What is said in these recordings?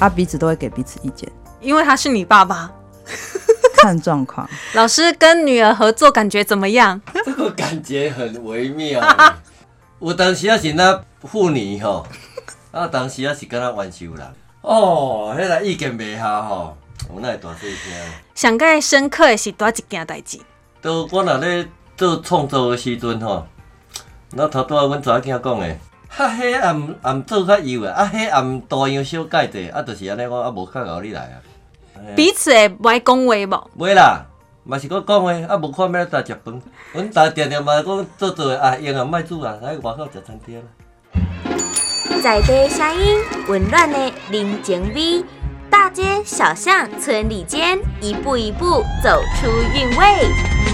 啊，彼此都会给彼此意见，因为他是你爸爸。看状况。老师跟女儿合作感觉怎么样？这个感觉很微妙。有当时也是那妇女吼，啊，当时也是跟他玩修人。哦，迄个意见袂合吼，我那会大细声。上盖深刻的是多一件代志。都我那咧做创作的时阵吼，那头拄仔阮查某囝讲的，哈，迄暗暗做较幼诶，啊，迄暗大样小改者，啊，就是安尼我，啊，无较熬你来啊。彼此会不爱讲话无？袂啦，嘛是搁讲话，啊，无看要来食饭。阮逐定定嘛讲做做的啊，用啊莫煮啊，来外口食餐厅啦。在地声音，温暖的人情味，大街小巷、村里间，一步一步走出韵味。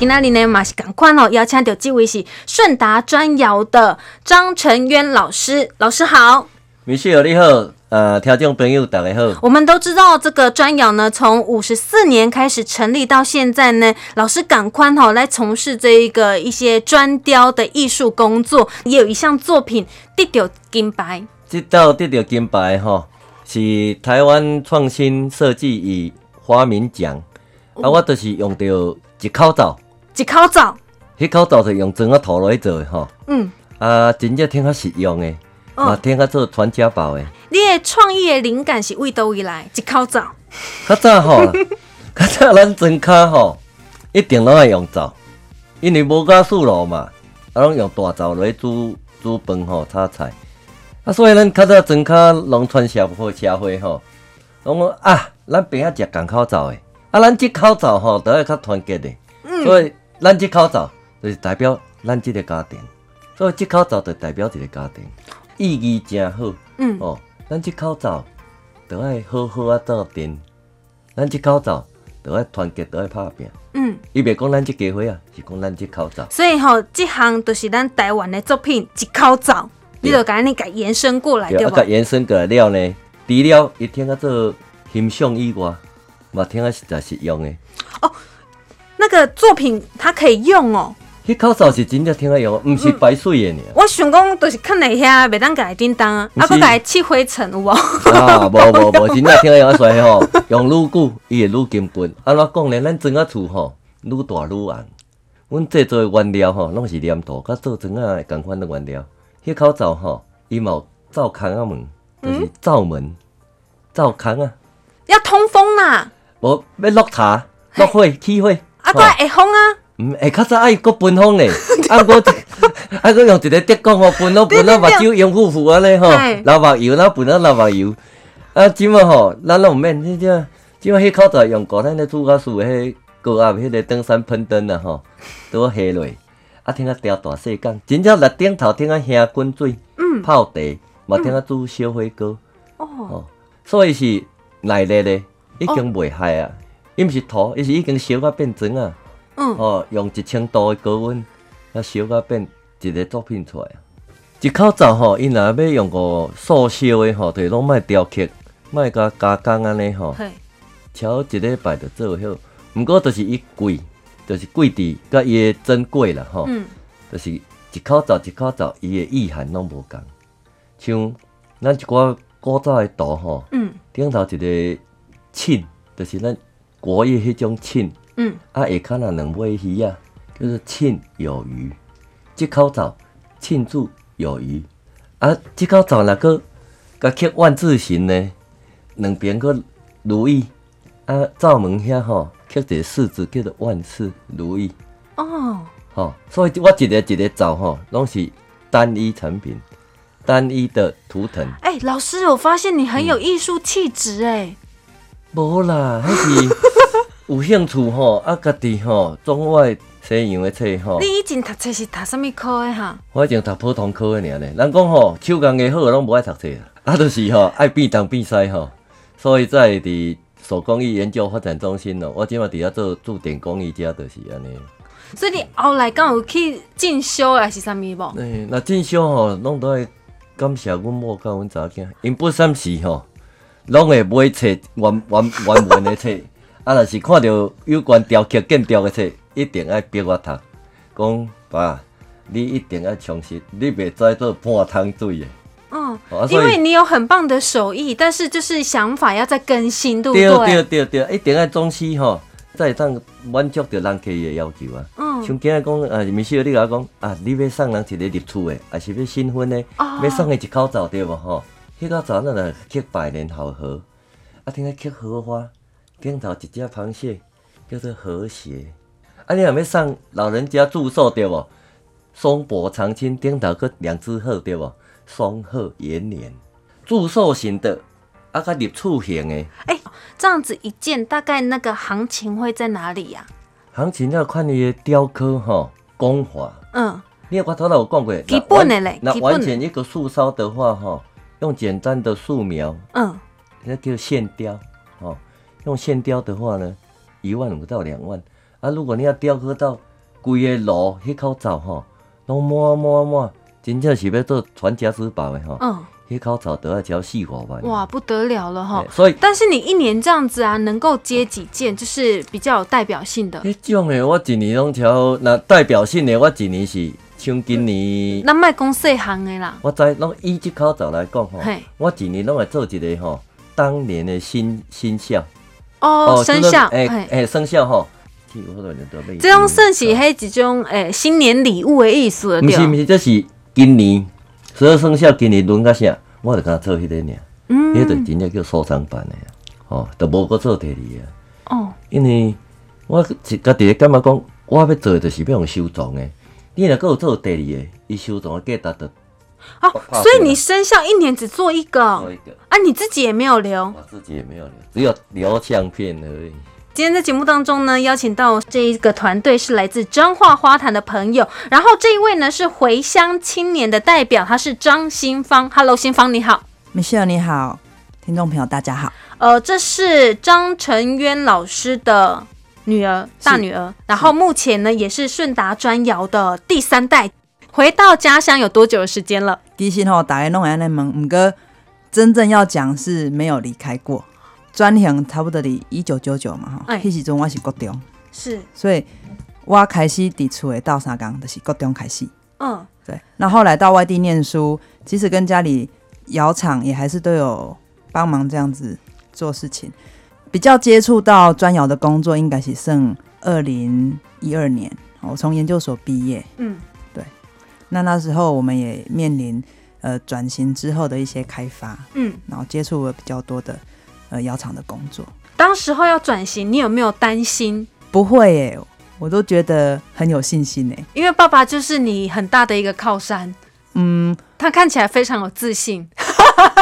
今仔日呢嘛是赶快哦，邀请到这位是顺达砖窑的张成渊老师，老师好。米雪你好，呃，听众朋友大家好。我们都知道这个砖窑呢，从五十四年开始成立到现在呢，老师赶快哈来从事这一个一些砖雕的艺术工作，也有一项作品得到金牌。这道得到金牌吼，是台湾创新设计与发明奖，啊，我就是用到一口罩。一口罩，迄口罩是用砖啊涂落去做的吼。嗯，啊，真正挺较实用的，啊，挺较做传家宝的。你的创意的灵感是为倒位来？一口罩。较早吼，较早咱砖骹吼，一定拢爱用灶，因为无加速炉嘛，啊，拢用大灶来煮煮饭吼，炒菜。啊，所以咱较早砖骹农村社会社会吼，拢啊，咱边啊食港口灶的，啊，咱即口罩吼，都要较团结的，所以。咱即口罩就是代表咱即个家庭，所以即口罩就代表一个家庭，意义真好。嗯哦，咱即口罩都爱好好啊做阵，咱即口罩都爱团结，都爱拍拼。嗯，伊袂讲咱即家伙啊，是讲咱即口罩。所以吼，即项就是咱台湾的作品，一口罩，你就甲你甲延伸过来，对甲延伸过来了呢，除了一听啊做欣赏以外，嘛听啊实在实用的。个作品它可以用哦，迄口罩是真正听得用，毋是白水的呢。我想讲，就是看哪遐袂当改叮当啊，啊，佮改砌灰尘有无？啊，无无无，真正听得用啊，所以吼，用愈久伊会愈坚固。安怎讲呢？咱砖仔厝吼，愈大愈红。阮制作的原料吼，拢是黏土，甲做砖啊共款的原料。迄口罩吼，伊冇罩空啊门，就是罩门、罩空啊。要通风啦。无要落茶、落火、起火。啊，佮会风啊？嗯，会较早爱佮分风咧。啊，我 啊，佮用一个德讲吼，分咯分咯，目睭用呼呼安尼吼，流目油，然后分了流目油。啊，即么吼，咱拢毋免迄只，即么迄口罩用过，咱咧煮甲素迄高压迄个登山喷灯啊吼，都下落，啊，听啊调大细缸，真正来顶头听啊香滚水，嗯，泡茶，嘛听啊煮小火锅，哦，所以是耐力咧，已经袂害啊。伊毋是土，伊是已经烧到变砖啊！嗯，哦，用一千度的高温，啊烧到变一个作品出来啊！一口罩吼，伊若要用个塑烧的吼，就拢莫雕刻，莫甲加工安尼吼，超一礼拜就做好。毋过就是伊贵，就是贵伫甲伊的珍贵啦吼。嗯，就是一口罩一口罩，伊的意涵拢无共。像咱一寡古早的图吼，嗯，顶头一个庆，就是咱。国语迄种庆，嗯，啊，下骹那两尾鱼啊，就是庆有余。即口罩庆祝有余，啊，即口罩若个甲刻万字形呢，两边个如意，啊，罩门遐吼刻一个四字叫做万事如意。哦，吼，所以我一个一个罩吼，拢是单一产品，单一的图腾。哎，老师，我发现你很有艺术气质哎。无啦，迄是有兴趣吼，啊，家己吼，中外西洋的册吼。你以前读册是读什么科的哈？我以前读普通科的尔咧。人讲吼，手工艺好拢无爱读册，啊，就是吼爱变东变西吼。所以才会伫手工艺研究发展中心咯，我即马伫遐做驻点工艺家，就是安尼。所以你后来敢有去进修还是啥物无？诶，那进修吼，拢都爱感谢阮某甲阮查囝，因不三时吼。拢会买册原原原文的册，啊，若是看到有关雕刻建筑的册，一定爱逼我读。讲爸，你一定要充实，你袂再做半桶水的。哦，哦所以因为你有很棒的手艺，但是就是想法要再更新，对不对对？对对对，一定要总是吼，才会当满足着人客的要求啊。嗯，像今日讲，啊，米小你甲我讲啊，你要送人一个入厝的，还是要新婚的，哦要送的一口罩对无吼？迄口罩那来刻百年好合，啊，顶下刻荷花，顶头一只螃蟹叫做和谐。啊，你若要送老人家祝寿对无？松柏长青，顶头搁两只鹤对无？双鹤延年，祝寿型的，啊，甲入厝型的。哎、这样子一件大概那个行情会在哪里呀、行情要看你的雕刻吼工法。嗯，你有我头头有讲过，基本的嘞那完全一个树梢的话吼，用简单的素描，嗯，那叫线雕哦。用线雕的话呢，一万五到两万啊。如果你要雕刻到规个炉迄口罩吼，拢满满满，真正是要做传家之宝的吼。嗯，迄口罩都要交四五万。哇，不得了了哈！所以但是你一年这样子啊，能够接几件，就是比较有代表性的。迄种的我一年拢超，那代表性的我一年是像今年。那卖公细行的啦，我知，拢以即口罩来讲吼，我一年拢会做一个吼，当年的新新象哦，生肖，哎嘿。哎生肖吼，这种算是迄一种诶新年礼物的意思了，对吧。毋是毋是，这是今年十二生肖今年轮到啥，我就甲做迄个尔，嗯。迄就真正叫收藏版的啊，吼，着无搁做第二啊，哦，因为我是家己感觉讲，我要做的就是要用收藏的，你若搁有做第二个，伊收藏的价值就哦，所以你生肖一年只做一个做一个，啊，你自己也没有留。我自己也没有留，只有留相片而已。今天在节目当中呢，邀请到这一个团队是来自彰化花坛的朋友，然后这一位呢是回乡青年的代表，他是张新芳。Hello，新芳你好。Michelle 你好，听众朋友大家好。呃，这是张成渊老师的女儿，大女儿，然后目前呢也是顺达砖窑的第三代。回到家乡有多久的时间了？其实吼，大家拢会安尼问，毋过真正要讲是没有离开过。转型差不多伫一九九九嘛吼，哎迄时阵我是国中，是，所以我开始伫厝的斗三工，就是国中开始。嗯，对，那后来到外地念书，即使跟家里窑厂也还是都有帮忙这样子做事情。比较接触到砖窑的工作，应该是剩二零一二年，我从研究所毕业。嗯，那那时候我们也面临呃转型之后的一些开发，嗯，然后接触了比较多的呃窑厂的工作。当时候要转型，你有没有担心？不会耶，我都觉得很有信心诶。因为爸爸就是你很大的一个靠山，嗯，他看起来非常有自信。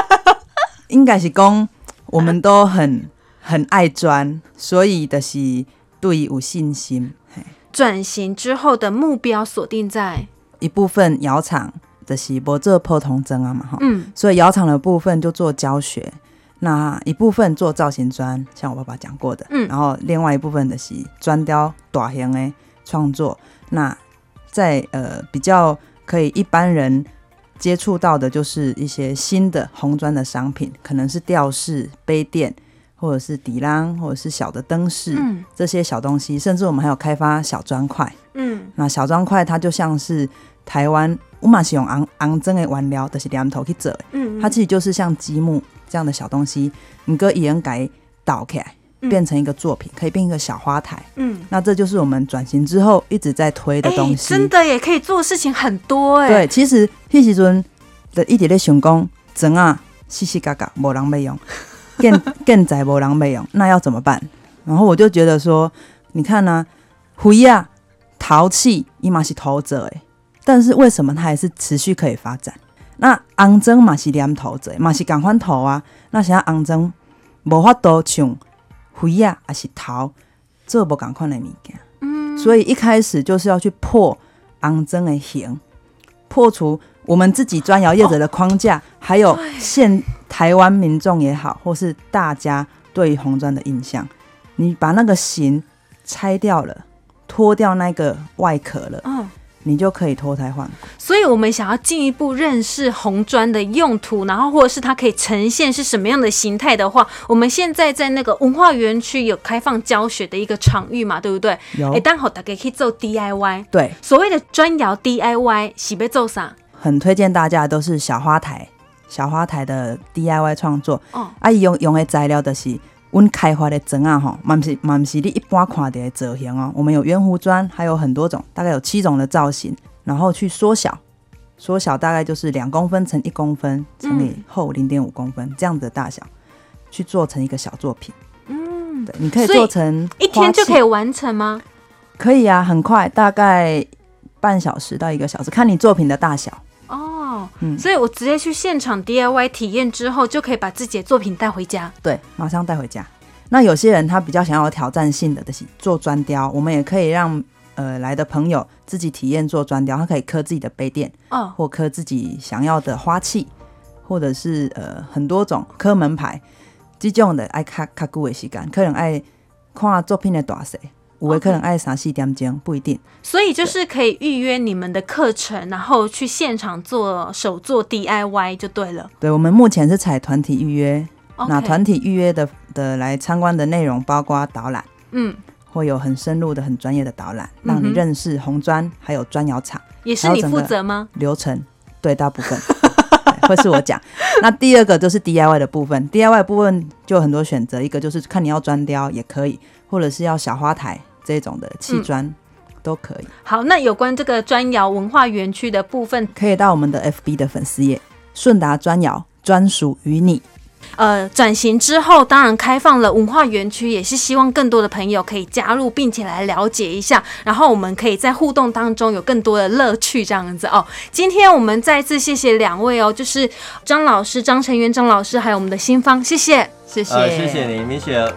应该是讲我们都很很爱砖，所以的是对有信心。嘿转型之后的目标锁定在，一部分窑厂的是无做破铜针啊嘛哈，嗯，所以窑厂的部分就做教学，那一部分做造型砖，像我爸爸讲过的，嗯。然后另外一部分的是砖雕短型的创作，那在呃比较可以一般人接触到的，就是一些新的红砖的商品，可能是吊饰、杯垫，或者是底浪，或者是小的灯饰、嗯。这些小东西，甚至我们还有开发小砖块。嗯，那小砖块它就像是台湾，我嘛是用昂昂真的原料，就是两头去做的，嗯，它其实就是像积木这样的小东西，你搁也能改倒起来，嗯变成一个作品，可以变一个小花台。嗯，那这就是我们转型之后一直在推的东西。哎真的也可以做事情很多哎。对，其实迄时阵的一直咧想讲，砖啊，细细嘎嘎，无人没用，更更仔无人没用，那要怎么办？然后我就觉得说，你看呢、灰啊，陶器伊嘛是陶者诶，但是为什么它还是持续可以发展？那红砖嘛是黏土者，嘛是共款土啊，那现在红砖无法度像灰啊，还是陶做无共款的物件。嗯，所以一开始就是要去破昂真的形，破除我们自己砖窑业者的框架，还有现台湾民众也好，或是大家对于红砖的印象。你把那个形拆掉了，脱掉那个外壳了，嗯，你就可以脱胎换骨。所以我们想要进一步认识红砖的用途，然后或者是它可以呈现是什么样的形态的话，我们现在在那个文化园区有开放教学的一个场域嘛，对不对？有哎，刚好大家可以做 DIY。对，所谓的砖窑 DIY 是要做啥？很推荐大家都是小花台小花台的 DIY 创作。哦，啊，伊用用的材料就是阮开发的砖啊，吼，嘛不是嘛不是你一般看到的造型哦。我们有圆弧砖，还有很多种，大概有七种的造型，然后去缩小，缩小大概就是两公分乘一公分乘以厚零点五公分这样子的大小，去做成一个小作品。嗯，对，你可以做成一天就可以，以完成吗？可以啊，很快，大概半小时到一个小时，看你作品的大小。哦，嗯所以我直接去现场 DIY 体验之后，就可以把自己的作品带回家。对，马上带回家。那有些人他比较想要有挑战性的，就是做砖雕，我们也可以让呃来的朋友自己体验做砖雕，他可以刻自己的杯垫，哦，或刻自己想要的花器，或者是呃很多种刻门牌，这种的爱卡卡久的时间，客人爱看作品的大小，有的可能爱三四点钟，不一定。所以就是可以预约你们的课程，然后去现场做手做 DIY 就对了。对，我们目前是采团体预约，那团体预约的的来参观的内容包括导览。嗯，会有很深入的、很专业的导览，让你认识红砖还有砖窑厂也是你负责吗？流程。对，大部分 对会是我讲。那第二个就是 DIY 的部分，DIY 部分就很多选择，一个就是看你要砖雕也可以，或者是要小花台这种的砌砖、嗯都可以。好，那有关这个砖窑文化园区的部分，可以到我们的 FB 的粉丝页“顺达砖窑”，专属于你。呃，转型之后，当然开放了文化园区，也是希望更多的朋友可以加入，并且来了解一下，然后我们可以在互动当中有更多的乐趣，这样子哦。今天我们再次谢谢两位哦，就是张老师、张成元张老师，还有我们的新芳，谢谢。谢谢，呃，谢谢你，米雪。